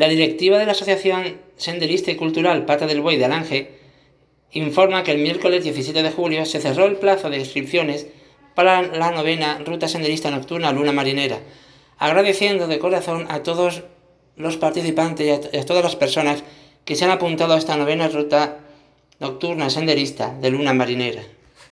La directiva de la Asociación Senderista y Cultural Pata del Buey de Alange informa que el miércoles 17 de julio se cerró el plazo de inscripciones para la novena Ruta Senderista Nocturna Luna Marinera, agradeciendo de corazón a todos los participantes y a, todas las personas que se han apuntado a esta novena Ruta Nocturna Senderista de Luna Marinera.